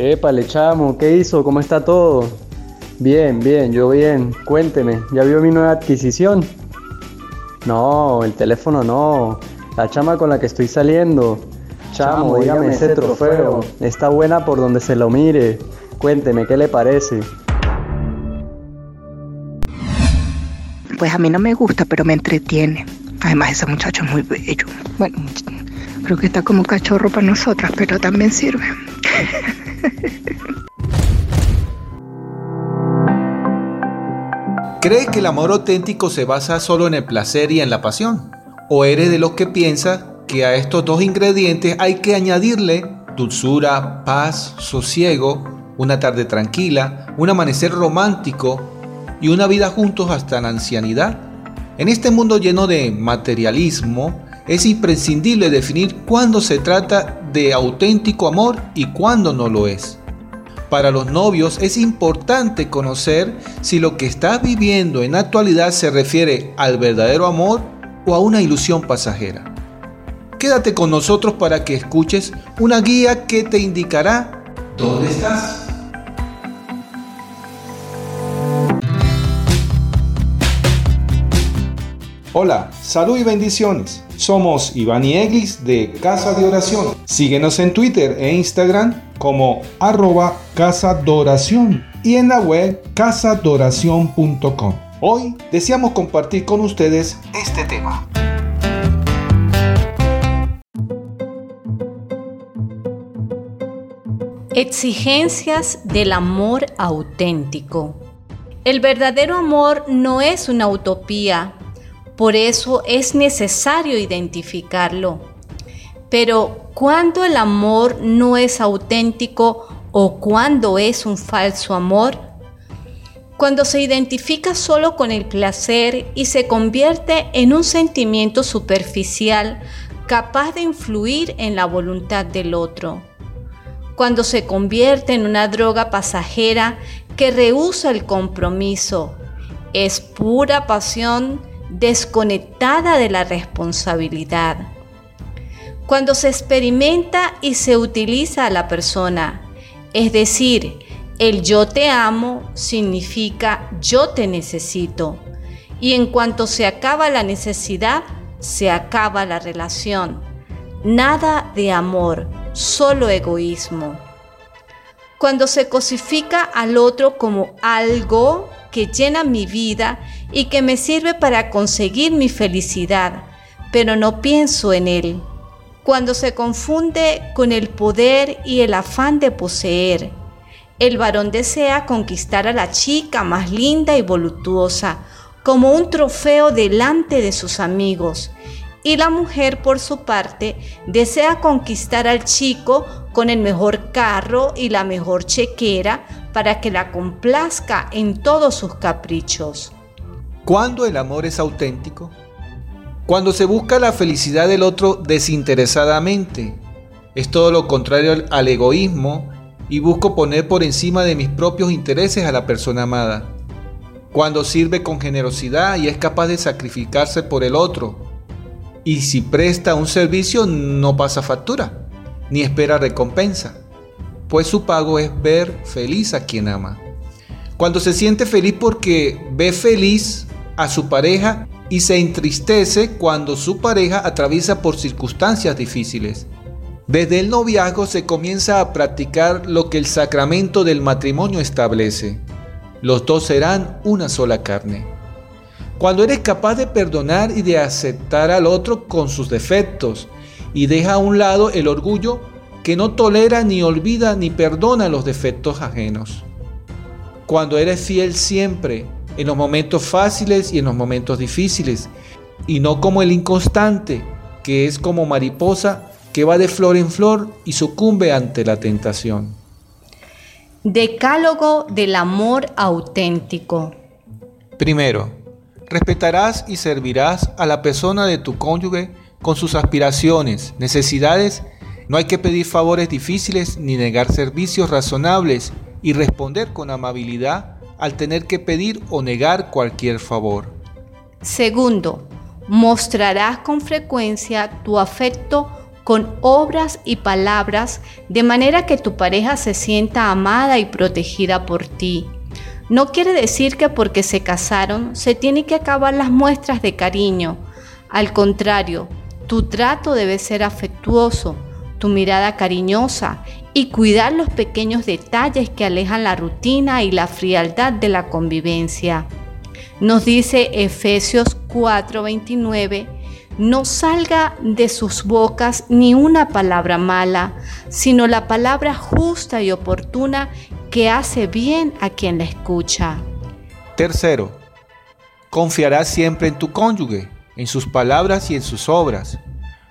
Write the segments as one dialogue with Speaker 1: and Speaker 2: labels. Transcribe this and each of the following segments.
Speaker 1: Épale, chamo, ¿qué hizo? ¿Cómo está todo? Bien, bien, yo bien. Cuénteme, ¿ya vio mi nueva adquisición? No, el teléfono no. La chama con la que estoy saliendo. Chamo, dígame ese trofeo. Está buena por donde se lo mire. Cuénteme, ¿qué le parece?
Speaker 2: Pues a mí no me gusta, pero me entretiene. Además, ese muchacho es muy bello. Bueno, creo que está como cachorro para nosotras, pero también sirve.
Speaker 3: ¿Crees que el amor auténtico se basa solo en el placer y en la pasión? ¿O eres de los que piensa que a estos dos ingredientes hay que añadirle dulzura, paz, sosiego, una tarde tranquila, un amanecer romántico y una vida juntos hasta la ancianidad? En este mundo lleno de materialismo, es imprescindible definir cuándo se trata de auténtico amor y cuándo no lo es. Para los novios es importante conocer si lo que estás viviendo en actualidad se refiere al verdadero amor o a una ilusión pasajera. Quédate con nosotros para que escuches una guía que te indicará dónde estás. Hola, salud y bendiciones. Somos Iván y Eglis de Casa de Oración. Síguenos en Twitter e Instagram como arroba Casa de y en la web casadoración.com. Hoy deseamos compartir con ustedes este tema.
Speaker 4: Exigencias del amor auténtico. El verdadero amor no es una utopía por eso es necesario identificarlo. Pero cuando el amor no es auténtico o cuando es un falso amor, cuando se identifica solo con el placer y se convierte en un sentimiento superficial capaz de influir en la voluntad del otro, cuando se convierte en una droga pasajera que rehúsa el compromiso, es pura pasión desconectada de la responsabilidad. Cuando se experimenta y se utiliza a la persona, es decir, el yo te amo significa yo te necesito. Y en cuanto se acaba la necesidad, se acaba la relación. Nada de amor, solo egoísmo. Cuando se cosifica al otro como algo que llena mi vida y que me sirve para conseguir mi felicidad, pero no pienso en él. Cuando se confunde con el poder y el afán de poseer, el varón desea conquistar a la chica más linda y voluptuosa, como un trofeo delante de sus amigos, y la mujer por su parte desea conquistar al chico con el mejor carro y la mejor chequera para que la complazca en todos sus caprichos.
Speaker 3: ¿Cuándo el amor es auténtico? Cuando se busca la felicidad del otro desinteresadamente. Es todo lo contrario al egoísmo y busco poner por encima de mis propios intereses a la persona amada. Cuando sirve con generosidad y es capaz de sacrificarse por el otro. Y si presta un servicio no pasa factura, ni espera recompensa, pues su pago es ver feliz a quien ama. Cuando se siente feliz porque ve feliz a su pareja y se entristece cuando su pareja atraviesa por circunstancias difíciles. Desde el noviazgo se comienza a practicar lo que el sacramento del matrimonio establece. Los dos serán una sola carne. Cuando eres capaz de perdonar y de aceptar al otro con sus defectos y deja a un lado el orgullo que no tolera ni olvida ni perdona los defectos ajenos. Cuando eres fiel siempre en los momentos fáciles y en los momentos difíciles, y no como el inconstante, que es como mariposa que va de flor en flor y sucumbe ante la tentación.
Speaker 4: Decálogo del amor auténtico.
Speaker 3: Primero, respetarás y servirás a la persona de tu cónyuge con sus aspiraciones, necesidades. No hay que pedir favores difíciles ni negar servicios razonables y responder con amabilidad al tener que pedir o negar cualquier favor.
Speaker 4: Segundo, mostrarás con frecuencia tu afecto con obras y palabras de manera que tu pareja se sienta amada y protegida por ti. No quiere decir que porque se casaron se tienen que acabar las muestras de cariño. Al contrario, tu trato debe ser afectuoso, tu mirada cariñosa y cuidar los pequeños detalles que alejan la rutina y la frialdad de la convivencia. Nos dice Efesios 4:29, no salga de sus bocas ni una palabra mala, sino la palabra justa y oportuna que hace bien a quien la escucha.
Speaker 3: Tercero, confiarás siempre en tu cónyuge, en sus palabras y en sus obras.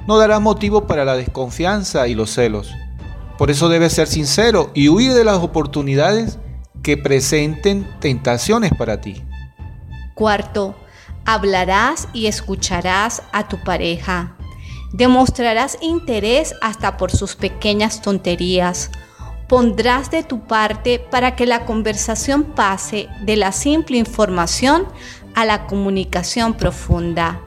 Speaker 3: No darás motivo para la desconfianza y los celos. Por eso debes ser sincero y huir de las oportunidades que presenten tentaciones para ti.
Speaker 4: Cuarto, hablarás y escucharás a tu pareja. Demostrarás interés hasta por sus pequeñas tonterías pondrás de tu parte para que la conversación pase de la simple información a la comunicación profunda.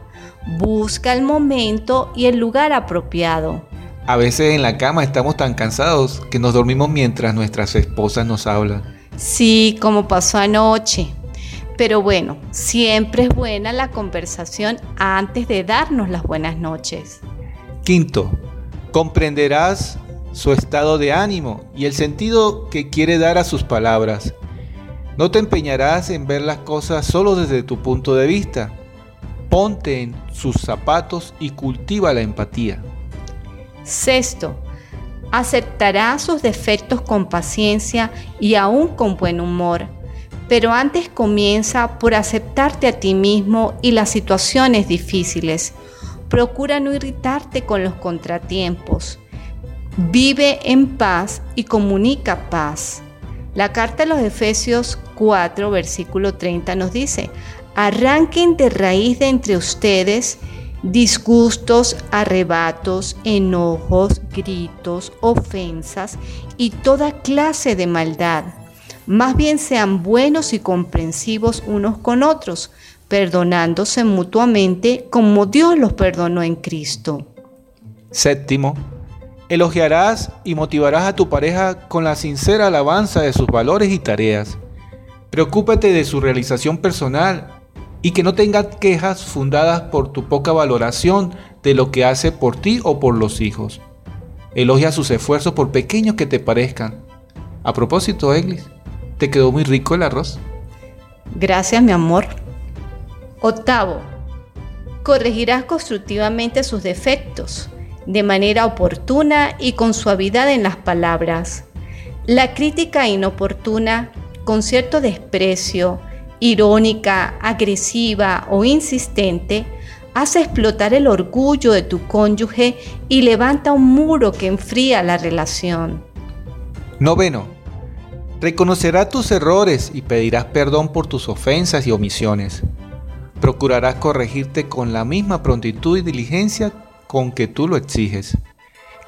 Speaker 4: Busca el momento y el lugar apropiado.
Speaker 3: A veces en la cama estamos tan cansados que nos dormimos mientras nuestras esposas nos hablan.
Speaker 4: Sí, como pasó anoche. Pero bueno, siempre es buena la conversación antes de darnos las buenas noches.
Speaker 3: Quinto, comprenderás su estado de ánimo y el sentido que quiere dar a sus palabras. No te empeñarás en ver las cosas solo desde tu punto de vista. Ponte en sus zapatos y cultiva la empatía.
Speaker 4: Sexto, aceptarás sus defectos con paciencia y aún con buen humor. Pero antes comienza por aceptarte a ti mismo y las situaciones difíciles. Procura no irritarte con los contratiempos vive en paz y comunica paz. La carta de los Efesios 4, versículo 30 nos dice, arranquen de raíz de entre ustedes disgustos, arrebatos, enojos, gritos, ofensas y toda clase de maldad. Más bien sean buenos y comprensivos unos con otros, perdonándose mutuamente como Dios los perdonó en Cristo.
Speaker 3: Séptimo, Elogiarás y motivarás a tu pareja con la sincera alabanza de sus valores y tareas. Preocúpate de su realización personal y que no tenga quejas fundadas por tu poca valoración de lo que hace por ti o por los hijos. Elogia sus esfuerzos por pequeños que te parezcan. A propósito, Eglis, ¿te quedó muy rico el arroz?
Speaker 4: Gracias, mi amor. Octavo, corregirás constructivamente sus defectos de manera oportuna y con suavidad en las palabras. La crítica inoportuna, con cierto desprecio, irónica, agresiva o insistente, hace explotar el orgullo de tu cónyuge y levanta un muro que enfría la relación.
Speaker 3: Noveno. Reconocerás tus errores y pedirás perdón por tus ofensas y omisiones. Procurarás corregirte con la misma prontitud y diligencia con que tú lo exiges.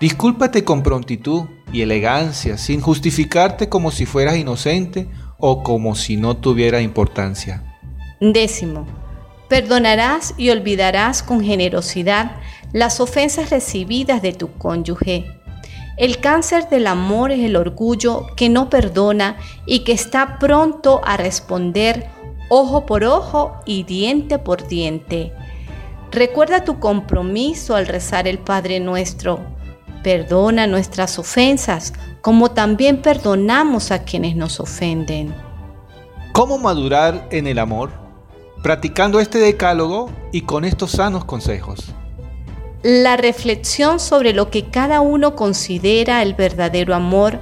Speaker 3: Discúlpate con prontitud y elegancia, sin justificarte como si fueras inocente o como si no tuviera importancia.
Speaker 4: Décimo, perdonarás y olvidarás con generosidad las ofensas recibidas de tu cónyuge. El cáncer del amor es el orgullo que no perdona y que está pronto a responder ojo por ojo y diente por diente. Recuerda tu compromiso al rezar el Padre nuestro. Perdona nuestras ofensas, como también perdonamos a quienes nos ofenden.
Speaker 3: ¿Cómo madurar en el amor? Practicando este decálogo y con estos sanos consejos.
Speaker 4: La reflexión sobre lo que cada uno considera el verdadero amor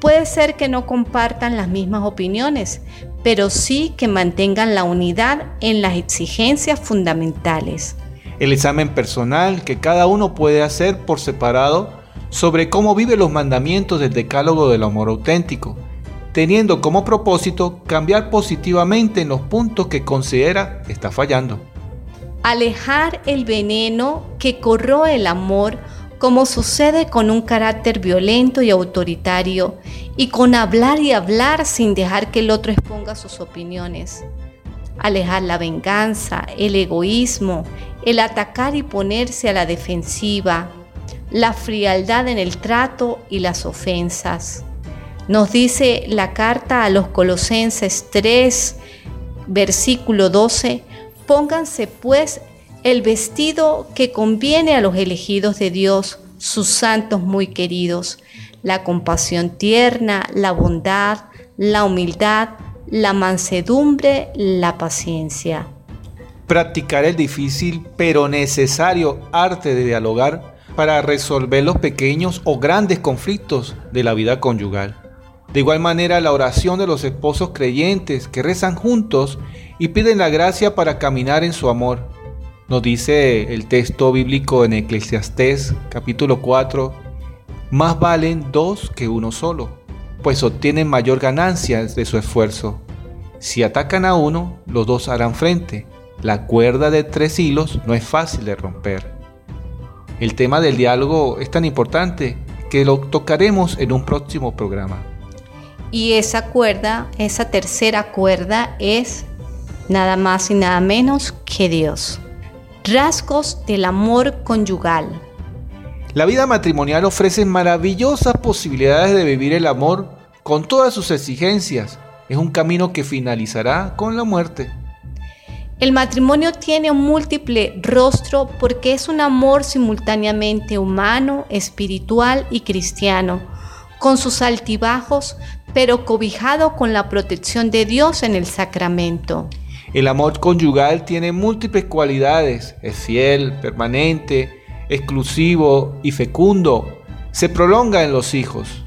Speaker 4: puede ser que no compartan las mismas opiniones, pero sí que mantengan la unidad en las exigencias fundamentales.
Speaker 3: El examen personal que cada uno puede hacer por separado sobre cómo vive los mandamientos del decálogo del amor auténtico, teniendo como propósito cambiar positivamente en los puntos que considera está fallando.
Speaker 4: Alejar el veneno que corroe el amor como sucede con un carácter violento y autoritario, y con hablar y hablar sin dejar que el otro exponga sus opiniones. Alejar la venganza, el egoísmo, el atacar y ponerse a la defensiva. la frialdad en el trato y las ofensas. Nos dice la carta a los Colosenses 3, versículo 12, pónganse pues el vestido que conviene a los elegidos de Dios, sus santos muy queridos, la compasión tierna, la bondad, la humildad, la mansedumbre, la paciencia.
Speaker 3: Practicar el difícil pero necesario arte de dialogar para resolver los pequeños o grandes conflictos de la vida conyugal. De igual manera, la oración de los esposos creyentes que rezan juntos y piden la gracia para caminar en su amor. Nos dice el texto bíblico en Eclesiastés capítulo 4, más valen dos que uno solo, pues obtienen mayor ganancia de su esfuerzo. Si atacan a uno, los dos harán frente. La cuerda de tres hilos no es fácil de romper. El tema del diálogo es tan importante que lo tocaremos en un próximo programa.
Speaker 4: Y esa cuerda, esa tercera cuerda es nada más y nada menos que Dios. Rasgos del amor conyugal.
Speaker 3: La vida matrimonial ofrece maravillosas posibilidades de vivir el amor con todas sus exigencias. Es un camino que finalizará con la muerte.
Speaker 4: El matrimonio tiene un múltiple rostro porque es un amor simultáneamente humano, espiritual y cristiano, con sus altibajos, pero cobijado con la protección de Dios en el sacramento.
Speaker 3: El amor conyugal tiene múltiples cualidades, es fiel, permanente, exclusivo y fecundo. Se prolonga en los hijos.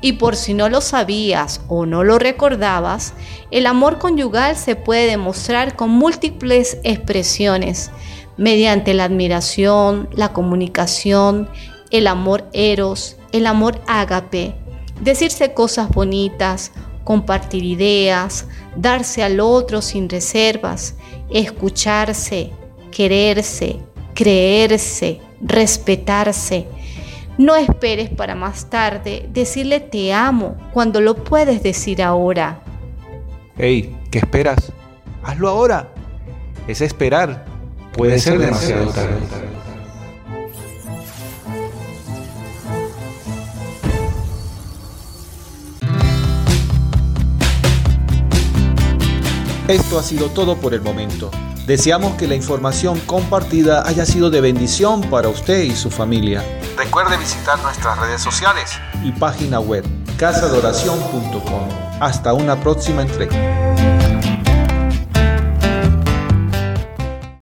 Speaker 4: Y por si no lo sabías o no lo recordabas, el amor conyugal se puede demostrar con múltiples expresiones, mediante la admiración, la comunicación, el amor eros, el amor ágape, decirse cosas bonitas, compartir ideas, darse al otro sin reservas, escucharse, quererse, creerse, respetarse. No esperes para más tarde decirle te amo cuando lo puedes decir ahora.
Speaker 3: Hey, ¿qué esperas? Hazlo ahora. Es esperar. Puede, ser, demasiado tarde. Esto ha sido todo por el momento. Deseamos que la información compartida haya sido de bendición para usted y su familia. Recuerde visitar nuestras redes sociales y página web casadoración.com. Hasta una próxima entrega.